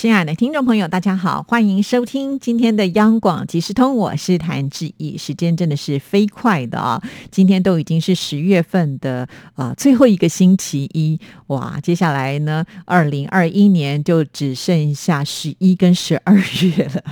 亲爱的听众朋友，大家好，欢迎收听今天的央广即时通，我是谭志毅。时间真的是飞快的啊，今天都已经是十月份的啊最后一个星期一，哇，接下来呢，二零二一年就只剩下十一跟十二 月了，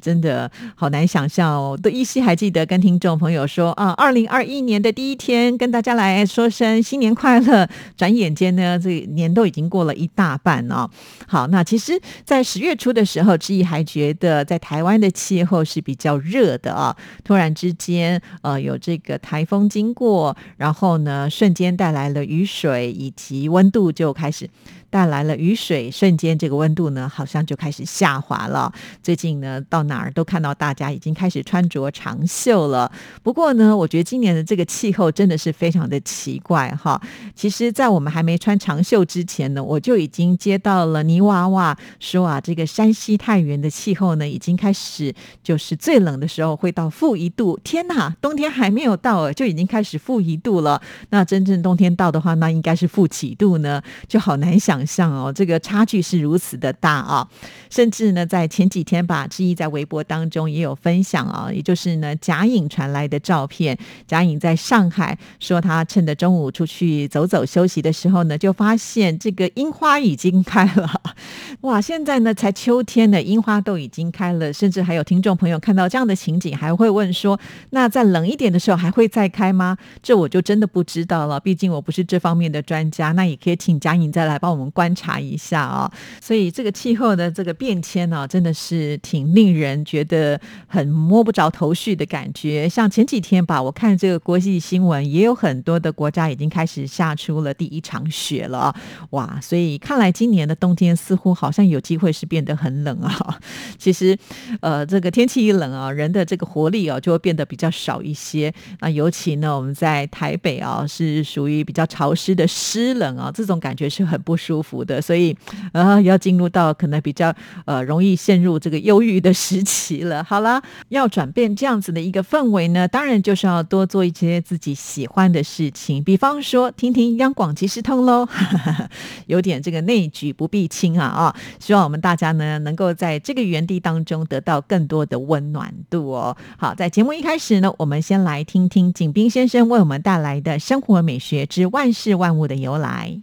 真的好难想象哦。都依稀还记得跟听众朋友说啊，二零二一年的第一天跟大家来说声新年快乐，转眼间呢，这年都已经过了一大半哦。好，那其实，在在十月初的时候，志毅还觉得在台湾的气候是比较热的啊。突然之间，呃，有这个台风经过，然后呢，瞬间带来了雨水，以及温度就开始。带来了雨水，瞬间这个温度呢，好像就开始下滑了。最近呢，到哪儿都看到大家已经开始穿着长袖了。不过呢，我觉得今年的这个气候真的是非常的奇怪哈。其实，在我们还没穿长袖之前呢，我就已经接到了泥娃娃说啊，这个山西太原的气候呢，已经开始就是最冷的时候会到负一度。天哪，冬天还没有到，就已经开始负一度了。那真正冬天到的话，那应该是负几度呢？就好难想。象哦，这个差距是如此的大啊！甚至呢，在前几天吧，志毅在微博当中也有分享啊，也就是呢，贾颖传来的照片。贾颖在上海说，他趁着中午出去走走休息的时候呢，就发现这个樱花已经开了。哇，现在呢才秋天呢，樱花都已经开了。甚至还有听众朋友看到这样的情景，还会问说：那在冷一点的时候还会再开吗？这我就真的不知道了，毕竟我不是这方面的专家。那也可以请贾颖再来帮我们。观察一下啊，所以这个气候的这个变迁呢，真的是挺令人觉得很摸不着头绪的感觉。像前几天吧，我看这个国际新闻，也有很多的国家已经开始下出了第一场雪了，哇！所以看来今年的冬天似乎好像有机会会是变得很冷啊。其实，呃，这个天气一冷啊，人的这个活力啊就会变得比较少一些。那尤其呢，我们在台北啊，是属于比较潮湿的湿冷啊，这种感觉是很不舒。服的，所以呃，要进入到可能比较呃容易陷入这个忧郁的时期了。好了，要转变这样子的一个氛围呢，当然就是要多做一些自己喜欢的事情，比方说听听央广即时通喽，有点这个内举不避亲啊啊！希望我们大家呢能够在这个园地当中得到更多的温暖度哦。好，在节目一开始呢，我们先来听听景斌先生为我们带来的生活美学之万事万物的由来。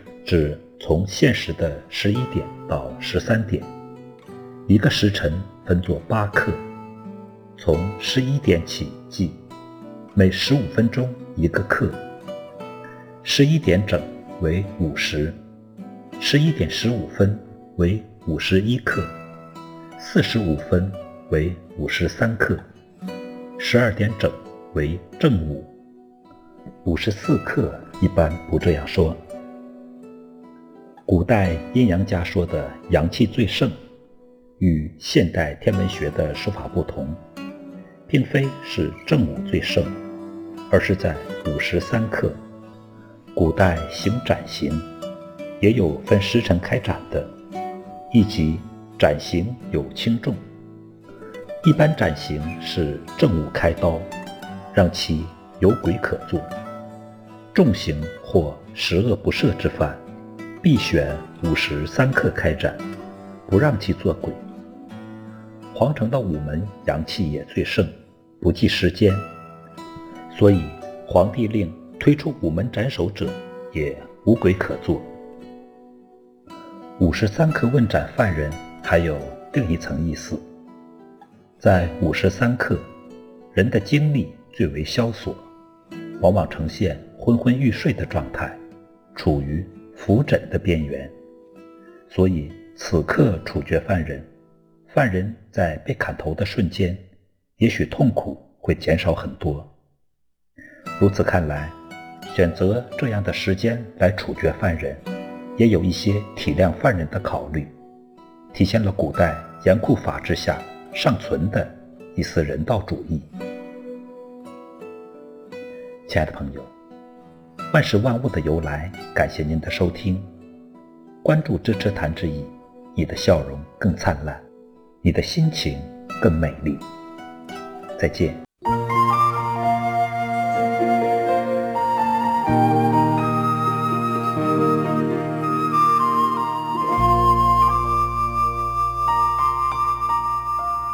指从现实的十一点到十三点，一个时辰分作八刻，从十一点起计，每十五分钟一个刻。十一点整为午时，十一点十五分为五十一刻，四十五分为五十三刻，十二点整为正午。五十四刻一般不这样说。古代阴阳家说的阳气最盛，与现代天文学的说法不同，并非是正午最盛，而是在午时三刻。古代行斩刑，也有分时辰开斩的，一即斩刑有轻重，一般斩刑是正午开刀，让其有鬼可做；重刑或十恶不赦之犯。必选午时三刻开展，不让其做鬼。皇城的午门阳气也最盛，不计时间，所以皇帝令推出午门斩首者也无鬼可做。五时三刻问斩犯人，还有另一层意思。在五时三刻，人的精力最为萧索，往往呈现昏昏欲睡的状态，处于伏枕的边缘，所以此刻处决犯人，犯人在被砍头的瞬间。也许痛苦会减少很多。如此看来，选择这样的时间来处决犯人，也有一些体谅犯人的考虑，体现了古代严酷法制下尚存的一丝人道主义。亲爱的朋友，万事万物的由来，感谢您的收听，关注支持谭志毅，你的笑容更灿烂，你的心情更美丽。再见。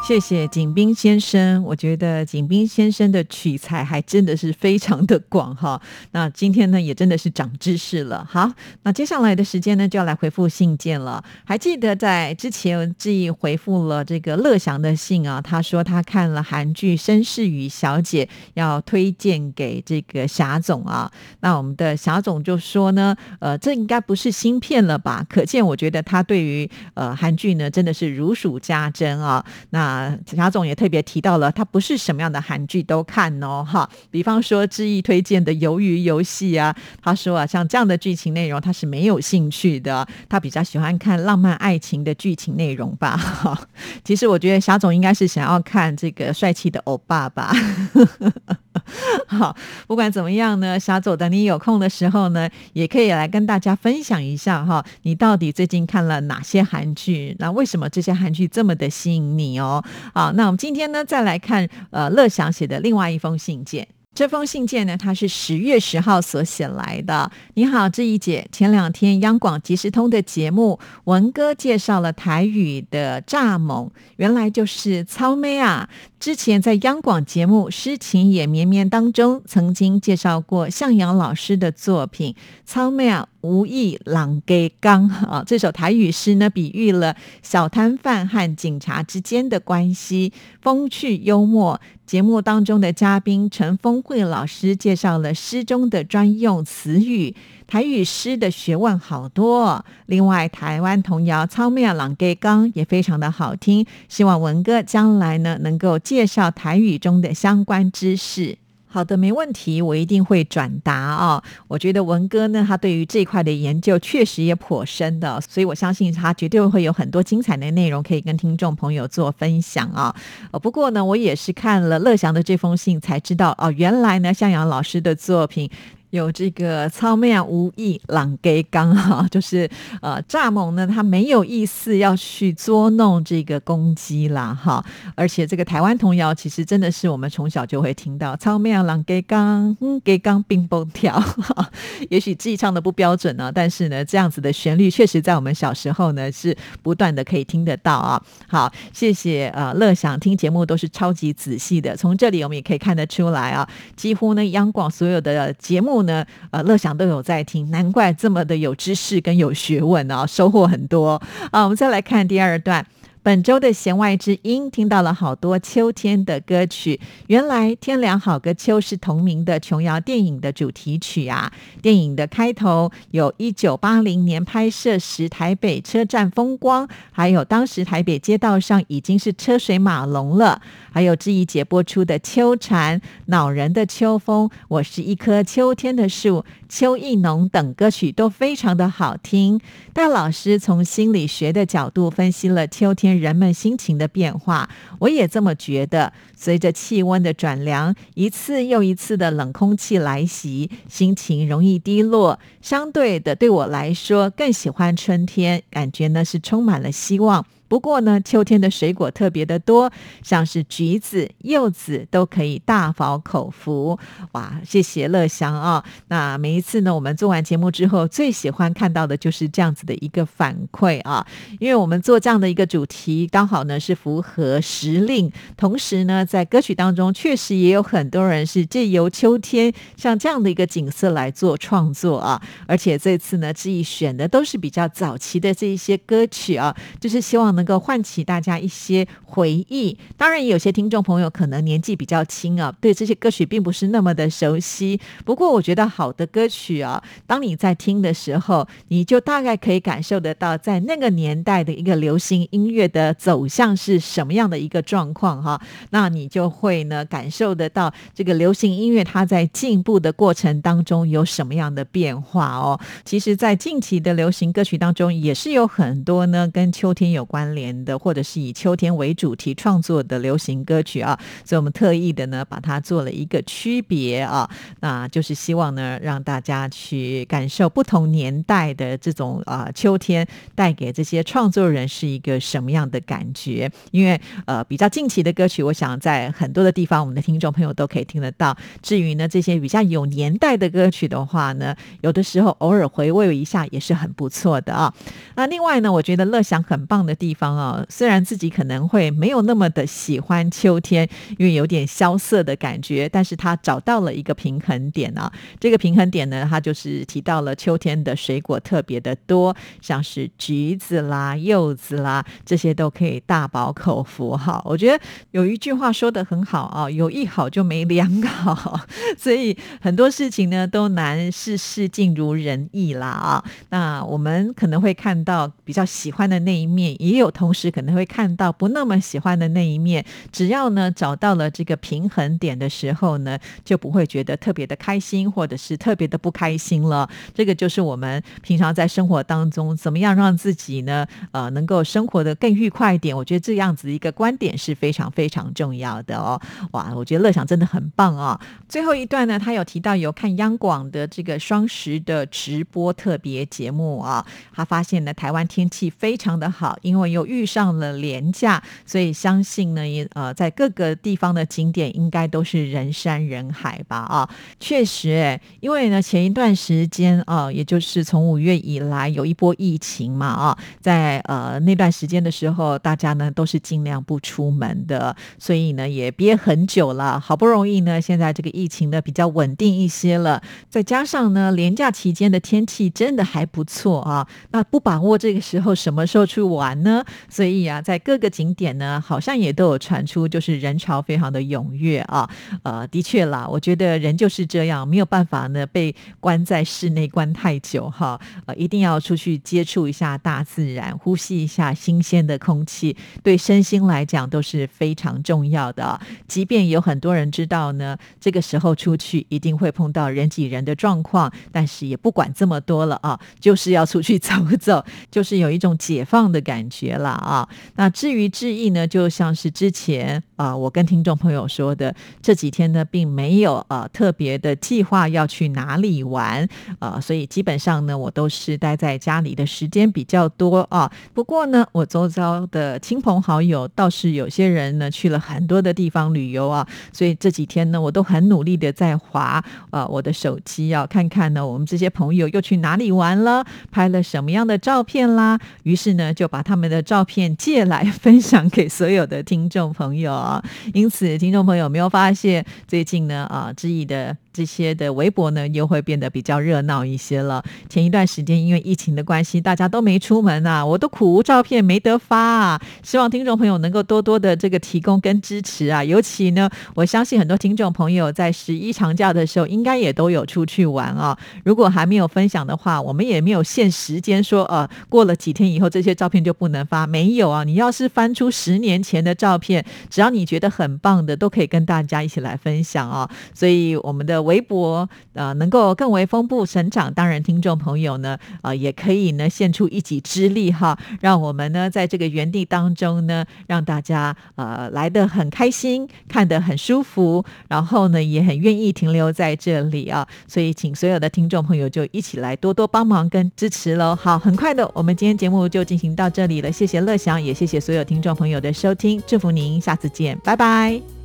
谢谢景斌先生，我觉得景斌先生的取材还真的是非常的广哈。那今天呢，也真的是长知识了。好，那接下来的时间呢，就要来回复信件了。还记得在之前志毅回复了这个乐祥的信啊，他说他看了韩剧《绅士与小姐》，要推荐给这个霞总啊。那我们的霞总就说呢，呃，这应该不是新片了吧？可见我觉得他对于呃韩剧呢，真的是如数家珍啊。那贾总也特别提到了，他不是什么样的韩剧都看哦，哈。比方说，志毅推荐的《鱿鱼游戏》啊，他说啊，像这样的剧情内容他是没有兴趣的，他比较喜欢看浪漫爱情的剧情内容吧。哈，其实我觉得霞总应该是想要看这个帅气的欧巴吧。好，不管怎么样呢，霞总等你有空的时候呢，也可以来跟大家分享一下哈，你到底最近看了哪些韩剧？那为什么这些韩剧这么的吸引你哦？好，那我们今天呢，再来看呃乐祥写的另外一封信件。这封信件呢，它是十月十号所写来的。你好，志怡姐，前两天央广即时通的节目，文哥介绍了台语的蚱蜢，原来就是糙妹啊。之前在央广节目《诗情也绵绵》当中，曾经介绍过向阳老师的作品《糙妹啊》。无意朗给刚啊，这首台语诗呢，比喻了小摊贩和警察之间的关系，风趣幽默。节目当中的嘉宾陈峰慧老师介绍了诗中的专用词语，台语诗的学问好多。另外，台湾童谣《糙面朗给刚》也非常的好听。希望文哥将来呢，能够介绍台语中的相关知识。好的，没问题，我一定会转达啊。我觉得文哥呢，他对于这块的研究确实也颇深的，所以我相信他绝对会有很多精彩的内容可以跟听众朋友做分享啊。不过呢，我也是看了乐祥的这封信才知道哦，原来呢，向阳老师的作品。有这个超面无意朗给刚哈，就是呃蚱蜢呢，他没有意思要去捉弄这个公鸡啦哈，而且这个台湾童谣其实真的是我们从小就会听到超面朗给刚，给刚冰崩跳，也许自己唱的不标准呢，但是呢这样子的旋律确实在我们小时候呢是不断的可以听得到啊。好，谢谢呃乐享听节目都是超级仔细的，从这里我们也可以看得出来啊，几乎呢央广所有的节目。后呢，呃，乐享都有在听，难怪这么的有知识跟有学问啊，收获很多啊。我们再来看第二段。本周的弦外之音，听到了好多秋天的歌曲。原来《天凉好个秋》是同名的琼瑶电影的主题曲啊。电影的开头有一九八零年拍摄时台北车站风光，还有当时台北街道上已经是车水马龙了。还有志怡姐播出的《秋蝉》、恼人的秋风、我是一棵秋天的树、秋意浓等歌曲都非常的好听。戴老师从心理学的角度分析了秋天。人们心情的变化，我也这么觉得。随着气温的转凉，一次又一次的冷空气来袭，心情容易低落。相对的，对我来说更喜欢春天，感觉呢是充满了希望。不过呢，秋天的水果特别的多，像是橘子、柚子都可以大饱口福。哇，谢谢乐祥啊！那每一次呢，我们做完节目之后，最喜欢看到的就是这样子的一个反馈啊，因为我们做这样的一个主题，刚好呢是符合时令，同时呢，在歌曲当中确实也有很多人是借由秋天像这样的一个景色来做创作啊，而且这次呢，志毅选的都是比较早期的这一些歌曲啊，就是希望能够唤起大家一些回忆。当然，有些听众朋友可能年纪比较轻啊，对这些歌曲并不是那么的熟悉。不过，我觉得好的歌曲啊，当你在听的时候，你就大概可以感受得到，在那个年代的一个流行音乐的走向是什么样的一个状况哈。那你就会呢感受得到这个流行音乐它在进步的过程当中有什么样的变化哦。其实，在近期的流行歌曲当中，也是有很多呢跟秋天有关联的，或者是以秋天为主题创作的流行歌曲啊。所以我们特意的呢把它做了一个区别啊，那就是希望呢让大家去感受不同年代的这种啊秋天带给这些创作人是一个什么样的感觉。因为呃比较近期的歌曲，我想在很多的地方，我们的听众朋友都可以听得到。至于呢这些比较有年代的歌曲的话呢，有的时候偶尔回味一下也是很不错的啊。那另外呢，我觉得乐享很棒的地方啊，虽然自己可能会没有那么的喜欢秋天，因为有点萧瑟的感觉，但是他找到了一个平衡点啊。这个平衡点呢，他就是提到了秋天的水果特别的多，像是橘子啦、柚子啦，这些都可以大饱口福哈。我觉得有一句话说的很好啊，有一好就没两好，所以很多事情呢都难事事尽如人意啦啊。那我们可能会看到比较喜欢的那一面，也有同时可能会看到不那么喜欢的那一面。只要呢找到了这个平衡点的时候呢，就不会觉得特别的开心，或者是特别的不开心了。这个就是我们平常在生活当中怎么样让自己呢呃能够生活的更愉快一点。我觉得这样子一个观点是非常非常重要的哦。哇，我觉得乐享真的很棒啊。最后一段呢，他有提到有看央广的这个双十的直播特别节目啊，他发现呢台湾天气非常的好，因为有又遇上了廉价，所以相信呢也呃在各个地方的景点应该都是人山人海吧啊，确实哎，因为呢前一段时间啊，也就是从五月以来有一波疫情嘛啊，在呃那段时间的时候，大家呢都是尽量不出门的，所以呢也憋很久了，好不容易呢现在这个疫情呢比较稳定一些了，再加上呢廉假期间的天气真的还不错啊，那不把握这个时候，什么时候去玩呢？所以啊，在各个景点呢，好像也都有传出，就是人潮非常的踊跃啊。呃，的确啦，我觉得人就是这样，没有办法呢被关在室内关太久哈。呃，一定要出去接触一下大自然，呼吸一下新鲜的空气，对身心来讲都是非常重要的。即便有很多人知道呢，这个时候出去一定会碰到人挤人的状况，但是也不管这么多了啊，就是要出去走走，就是有一种解放的感觉了啊。那至于志毅呢，就像是之前啊，我跟听众朋友说的，这几天呢，并没有呃特别的计划要去哪里玩啊，所以基本上呢，我都是待在家里的时间比较多啊。不过呢，我周遭的亲朋好友倒是有些人呢去了很多的地方旅游啊，所以这几天呢，我都很努力的在划啊我的手机啊，看看呢我们这些朋友又去哪里玩了，拍了什么样的照片啦。于是呢，就把他们的照片借来分享给所有的听众朋友啊。因此，听众朋友没有发现最近呢啊，知意的。这些的微博呢，又会变得比较热闹一些了。前一段时间因为疫情的关系，大家都没出门啊，我都苦无照片没得发啊。希望听众朋友能够多多的这个提供跟支持啊。尤其呢，我相信很多听众朋友在十一长假的时候，应该也都有出去玩啊。如果还没有分享的话，我们也没有限时间说，呃，过了几天以后这些照片就不能发。没有啊，你要是翻出十年前的照片，只要你觉得很棒的，都可以跟大家一起来分享啊。所以我们的。微博呃能够更为丰富成长。当然，听众朋友呢，呃，也可以呢献出一己之力哈，让我们呢在这个园地当中呢，让大家呃来的很开心，看得很舒服，然后呢也很愿意停留在这里啊。所以，请所有的听众朋友就一起来多多帮忙跟支持喽。好，很快的，我们今天节目就进行到这里了。谢谢乐祥，也谢谢所有听众朋友的收听，祝福您，下次见，拜拜。